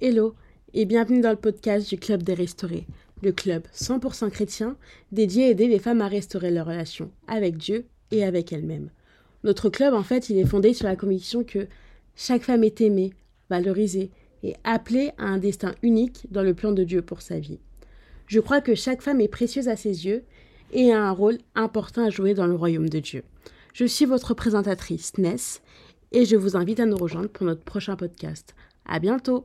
Hello et bienvenue dans le podcast du Club des Restaurés, le club 100% chrétien dédié à aider les femmes à restaurer leur relation avec Dieu et avec elles-mêmes. Notre club, en fait, il est fondé sur la conviction que chaque femme est aimée, valorisée et appelée à un destin unique dans le plan de Dieu pour sa vie. Je crois que chaque femme est précieuse à ses yeux et a un rôle important à jouer dans le royaume de Dieu. Je suis votre présentatrice Ness et je vous invite à nous rejoindre pour notre prochain podcast. À bientôt!